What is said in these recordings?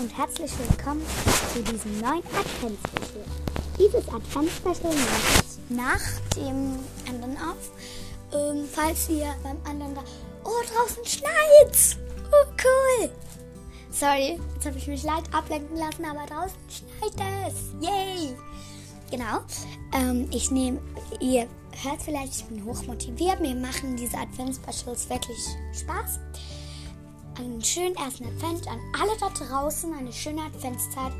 und herzlich willkommen zu diesem neuen Adventsspecial. Dieses Adventsspecial nehme ich nach dem anderen auf. Ähm, falls ihr beim anderen da. Oh, draußen schneit's! Oh, cool! Sorry, jetzt habe ich mich leid ablenken lassen, aber draußen schneit es. Yay! Genau. Ähm, ich nehme, ihr hört vielleicht, ich bin hochmotiviert. Mir machen diese Adventsspecials wirklich Spaß einen schönen ersten Advent an alle da draußen, eine schöne Adventszeit.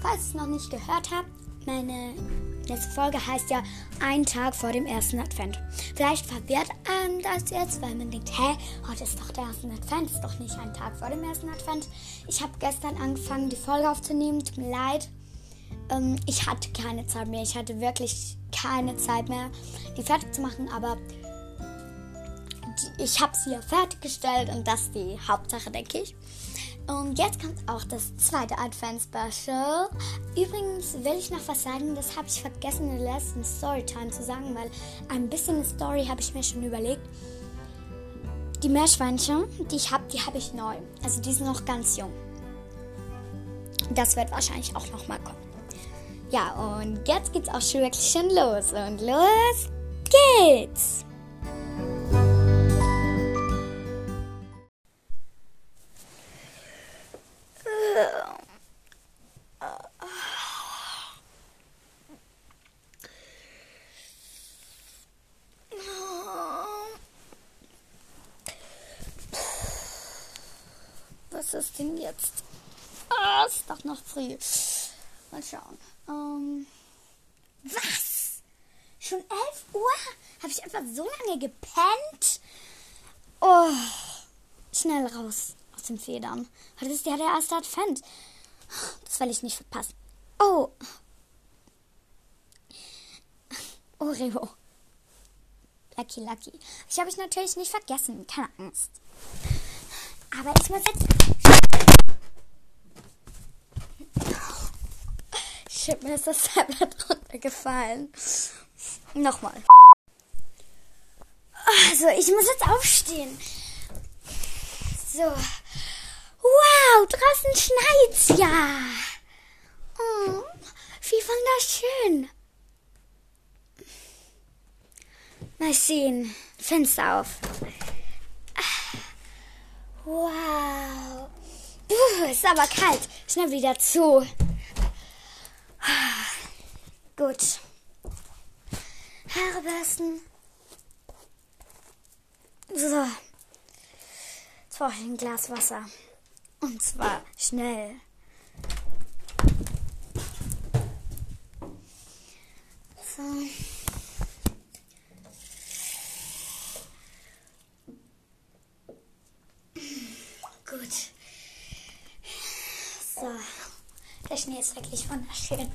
Falls ihr es noch nicht gehört habt, meine letzte Folge heißt ja ein Tag vor dem ersten Advent. Vielleicht verwirrt einem das jetzt, weil man denkt, hä, heute ist doch der erste Advent, ist doch nicht ein Tag vor dem ersten Advent. Ich habe gestern angefangen, die Folge aufzunehmen, tut mir leid. Ähm, ich hatte keine Zeit mehr, ich hatte wirklich keine Zeit mehr, die fertig zu machen, aber ich habe sie ja fertiggestellt und das ist die Hauptsache, denke ich. Und jetzt kommt auch das zweite Advent-Special. Übrigens will ich noch was sagen, das habe ich vergessen in der letzten Storytime zu sagen, weil ein bisschen Story habe ich mir schon überlegt. Die Meerschweinchen, die ich habe, die habe ich neu. Also die sind noch ganz jung. Das wird wahrscheinlich auch noch mal kommen. Ja, und jetzt geht's auch schon wirklich schon los. Und los geht's! Ist denn jetzt? Ah, ist doch noch früh. Mal schauen. Ähm, was? Schon 11 Uhr? Habe ich einfach so lange gepennt? Oh, schnell raus aus den Federn. Heute ist ja der erste Advent. Das will ich nicht verpassen. Oh. Oreo. Lucky, lucky. Ich habe ich natürlich nicht vergessen. Keine Angst. Aber ich muss jetzt. Shit, mir ist das Tablet runtergefallen. Nochmal. Also, ich muss jetzt aufstehen. So. Wow, draußen schneit's ja. Oh, wie wunderschön. Mal sehen. Fenster auf. Wow. Puh, ist aber kalt. Schnell wieder zu. Gut. Haare bürsten. So. Jetzt brauche ich ein Glas Wasser. Und zwar schnell. So. Gut. So. Der Schnee ist wirklich wunderschön.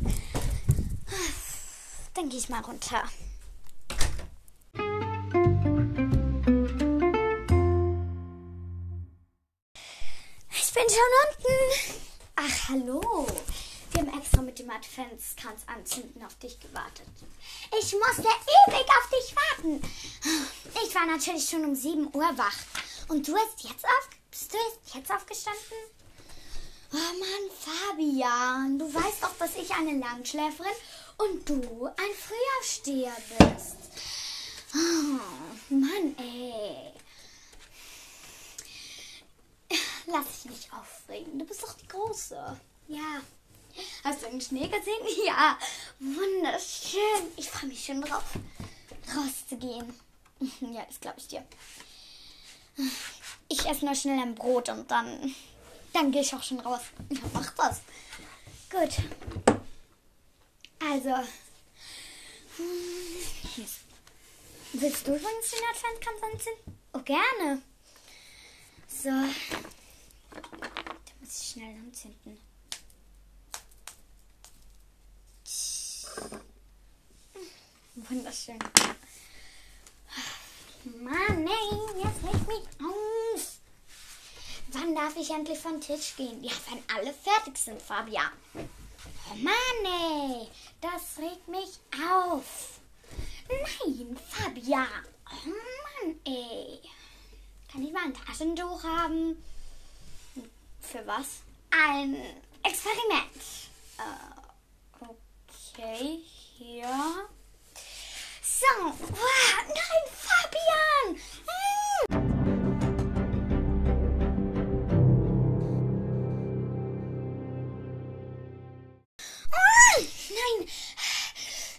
Dann gehe ich mal runter. Ich bin schon unten. Ach, hallo. Wir haben extra mit dem Adventskranz anzünden auf dich gewartet. Ich musste ewig auf dich warten. Ich war natürlich schon um 7 Uhr wach. Und du bist jetzt auf, bist du jetzt aufgestanden? Oh Mann, Fabian, du weißt doch, dass ich eine Langschläferin und du ein Frühaufsteher bist. Oh, Mann, ey. Lass dich nicht aufregen. Du bist doch die Große. Ja. Hast du den Schnee gesehen? Ja. Wunderschön. Ich freue mich schon drauf, rauszugehen. Ja, das glaube ich dir. Ich esse nur schnell ein Brot und dann, dann gehe ich auch schon raus. Ja, mach das. Gut. Also. Ist. Willst du übrigens den Adventkranz anzünden? Oh, gerne. So. Da muss ich schnell anzünden. Wunderschön. Mann, nein, jetzt regt mich auf. Wann darf ich endlich vom Tisch gehen? Ja, wenn alle fertig sind, Fabian. Mann, ey, das regt mich auf. Nein, Fabian. Oh Mann, ey. Kann ich mal ein Taschentuch haben? Für was? Ein Experiment. Äh, okay, hier. So. Wow, nein, Fabian! Hm.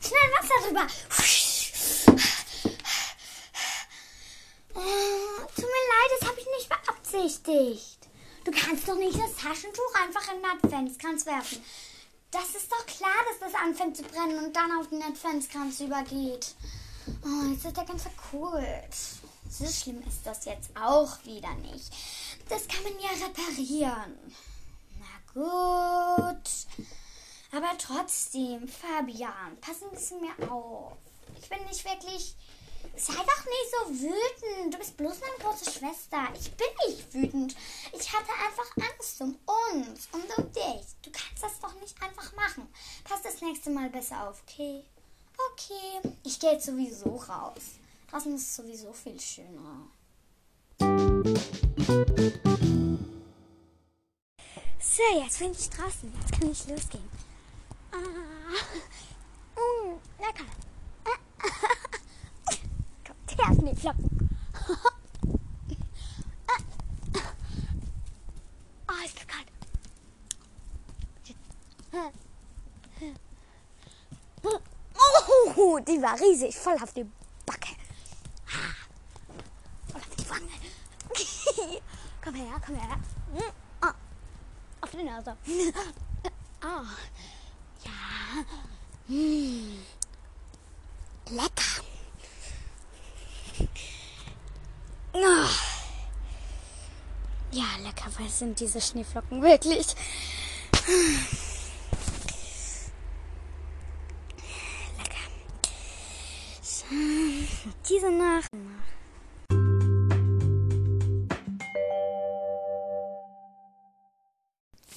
Schnell Wasser drüber! Oh, tut mir leid, das habe ich nicht beabsichtigt. Du kannst doch nicht das Taschentuch einfach in den Adventskranz werfen. Das ist doch klar, dass das anfängt zu brennen und dann auf den Adventskranz übergeht. Oh, jetzt ist der ganz verkohlt. So schlimm ist das jetzt auch wieder nicht. Das kann man ja reparieren. Na gut. Aber trotzdem, Fabian, pass ein bisschen mehr auf. Ich bin nicht wirklich. Sei doch nicht so wütend. Du bist bloß meine große Schwester. Ich bin nicht wütend. Ich hatte einfach Angst um uns und um dich. Du kannst das doch nicht einfach machen. Pass das nächste Mal besser auf, okay? Okay. Ich gehe jetzt sowieso raus. Draußen ist es sowieso viel schöner. So, jetzt bin ich draußen. Jetzt kann ich losgehen. Ah. Mm, lecker. Kommt her, Schneeflocken. Ah, ist kalt. Oh, die war riesig, voll auf die Backe. Voll auf die Wange. komm her, komm her. Ah, auf die Nase. Ah, ja. Mm. Lecker. Ah. Ja, lecker, was sind diese Schneeflocken wirklich? Lecker. Diese Nacht.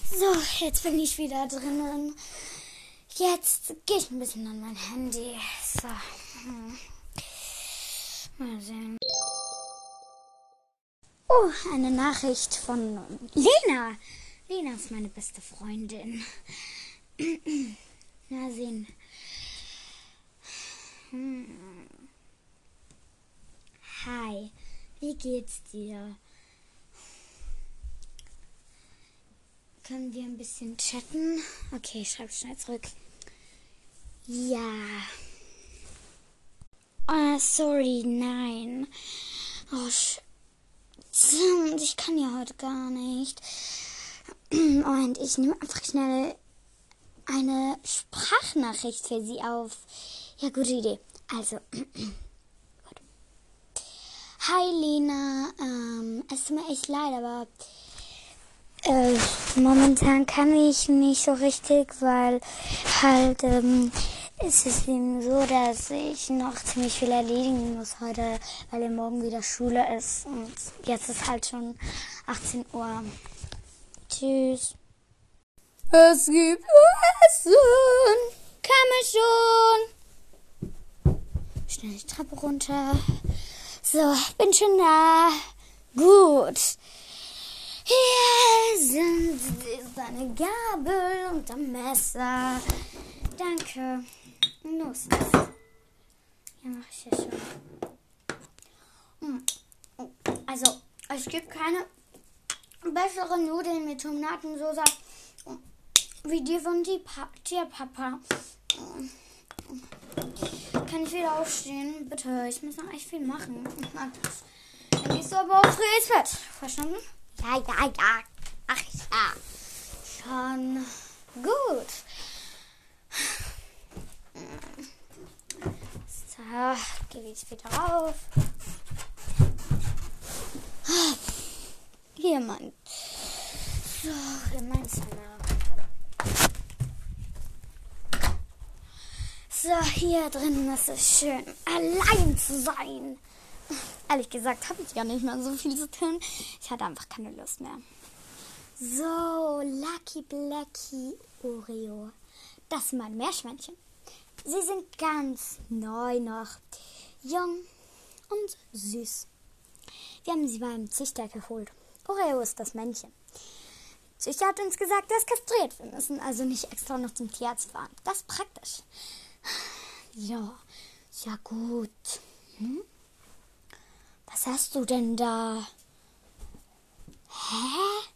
So, jetzt bin ich wieder drinnen. Jetzt gehe ich ein bisschen an mein Handy. So. hm. Mal sehen. Oh, eine Nachricht von Lena. Lena ist meine beste Freundin. Mal sehen. Hm. Hi, wie geht's dir? Können wir ein bisschen chatten? Okay, ich schreibe schnell zurück. Ja. Ah, sorry, nein. Oh, ich kann ja heute gar nicht. Und ich nehme einfach schnell eine Sprachnachricht für Sie auf. Ja, gute Idee. Also. Hi Lena, ähm, es tut mir echt leid, aber äh, momentan kann ich nicht so richtig, weil halt ähm, es ist eben so, dass ich noch ziemlich viel erledigen muss heute, weil morgen wieder Schule ist und jetzt ist halt schon 18 Uhr. Tschüss. Es gibt Essen. Komme schon. Schnell die Treppe runter. So, bin schon da. Gut. Hier sind deine Gabel und ein Messer. Danke. Los. Ja, mach ich ja schon. Hm. Also, es gibt keine besseren Nudeln mit Tomatensauce wie die von Tierpapa. Kann ich wieder aufstehen? Bitte, ich muss noch echt viel machen. Dann gehst du aber aufs Fett. Verstanden? Ja, ja, ja. Ach ja. Schon gut. So, gebe ich wieder auf. Hier, Mann. So, in mein Zimmer. So, hier drin ist es schön, allein zu sein. Ehrlich gesagt habe ich gar nicht mehr so viel zu tun. Ich hatte einfach keine Lust mehr. So, Lucky Blacky Oreo. Das sind meine Meerschweinchen. Sie sind ganz neu noch, jung und süß. Wir haben sie beim Züchter geholt. Oreo ist das Männchen. Züchter hat uns gesagt, er ist kastriert. Wir müssen also nicht extra noch zum Tierarzt fahren. Das ist praktisch. Ja, ja gut. Hm? Was hast du denn da? Hä?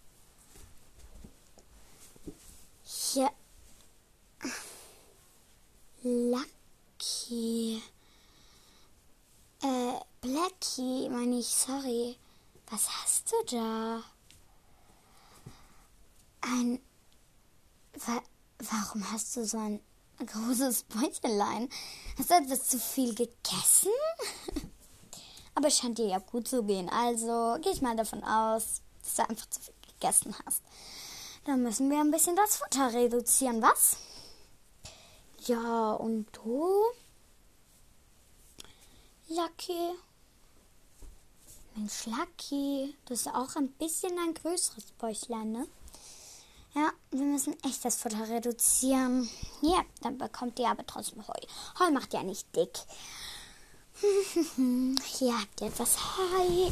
Hier. Lucky. Äh, Blackie, meine ich, sorry. Was hast du da? Ein. Wa warum hast du so ein großes Bäuchlein? Hast du etwas zu viel gegessen? Aber es scheint dir ja gut zu gehen. Also gehe ich mal davon aus, dass du einfach zu viel gegessen hast. Dann müssen wir ein bisschen das Futter reduzieren, was? Ja, und du? Lucky? Mensch, Lucky, du hast auch ein bisschen ein größeres Bäuchlein, ne? Ja, wir müssen echt das Futter reduzieren. Ja, dann bekommt ihr aber trotzdem Heu. Heu macht ja nicht dick. Hier habt ihr etwas Heu.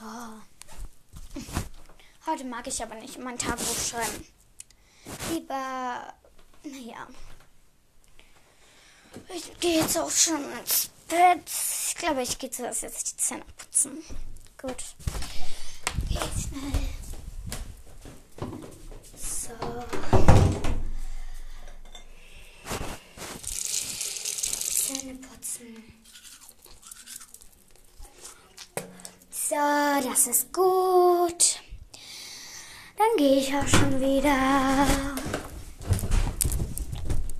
So. Heute mag ich aber nicht mein Tagebuch schreiben. Lieber, naja. Ich gehe jetzt auch schon ins Bett. Ich glaube, ich gehe zuerst jetzt die Zähne putzen. Gut. Geht schnell. So. Zähne putzen. So, das ist gut. Gehe ich auch schon wieder.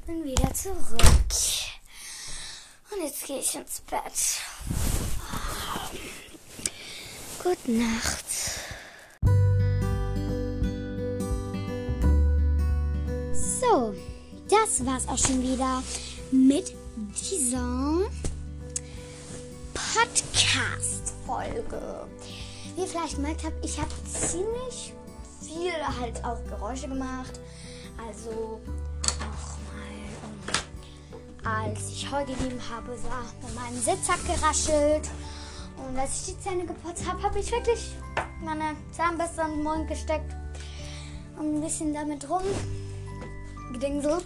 Bin wieder zurück. Und jetzt gehe ich ins Bett. Gute Nacht. So, das war's auch schon wieder mit dieser Podcast-Folge. Wie ihr vielleicht gemerkt habt, ich habe ziemlich viel halt auch Geräusche gemacht. Also auch mal, um, als ich Heu gegeben habe, sah bei meinem Sitzsack geraschelt. Und als ich die Zähne geputzt habe, habe ich wirklich meine Zahnbürste in den Mund gesteckt und ein bisschen damit rumgedingselt.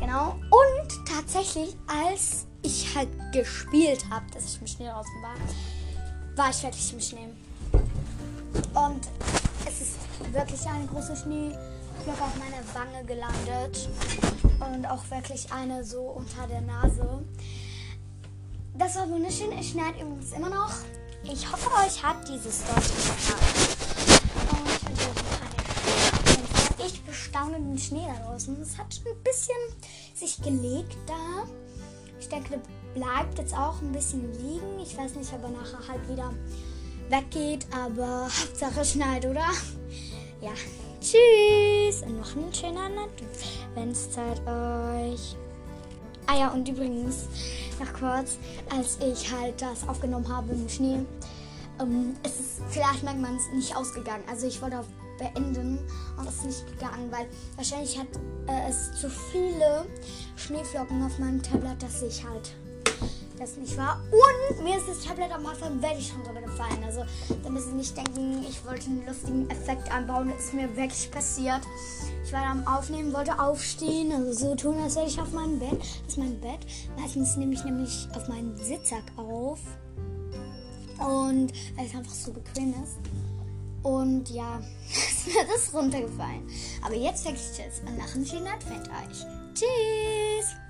Genau. Und tatsächlich, als ich halt gespielt habe, dass ich im Schnee draußen war, war ich wirklich im Schnee. Und wirklich ein großer Schneeflock auf meiner Wange gelandet. Und auch wirklich eine so unter der Nase. Das war wunderschön. Es schneit übrigens immer noch. Ich hoffe, euch hat dieses Story gefallen. Und ich wünsche euch noch eine echt bestaunenden Schnee da draußen. Es hat ein bisschen sich gelegt da. Ich denke, der bleibt jetzt auch ein bisschen liegen. Ich weiß nicht, ob er nachher halt wieder weggeht, aber Hauptsache schneit, oder? Ja. Tschüss und noch einen schönen Adventszeit euch. Ah ja, und übrigens, noch kurz, als ich halt das aufgenommen habe im Schnee, ähm, es ist vielleicht manchmal nicht ausgegangen. Also ich wollte auf beenden und es ist nicht gegangen, weil wahrscheinlich hat äh, es zu viele Schneeflocken auf meinem Tablet, dass ich halt das nicht war. Und mir ist das Tablet am Anfang wirklich schon drüber gefallen. Also da müssen Sie nicht denken, ich wollte einen lustigen Effekt einbauen. Das ist mir wirklich passiert. Ich war am Aufnehmen, wollte aufstehen, also so tun, als wäre ich auf meinem Bett. Das ist mein Bett. Meistens nehme ich nämlich auf meinen Sitzsack auf. Und weil es einfach so bequem ist. Und ja, ist das runtergefallen. Aber jetzt sage ich Tschüss und nach einem schönen Advent euch. Tschüss!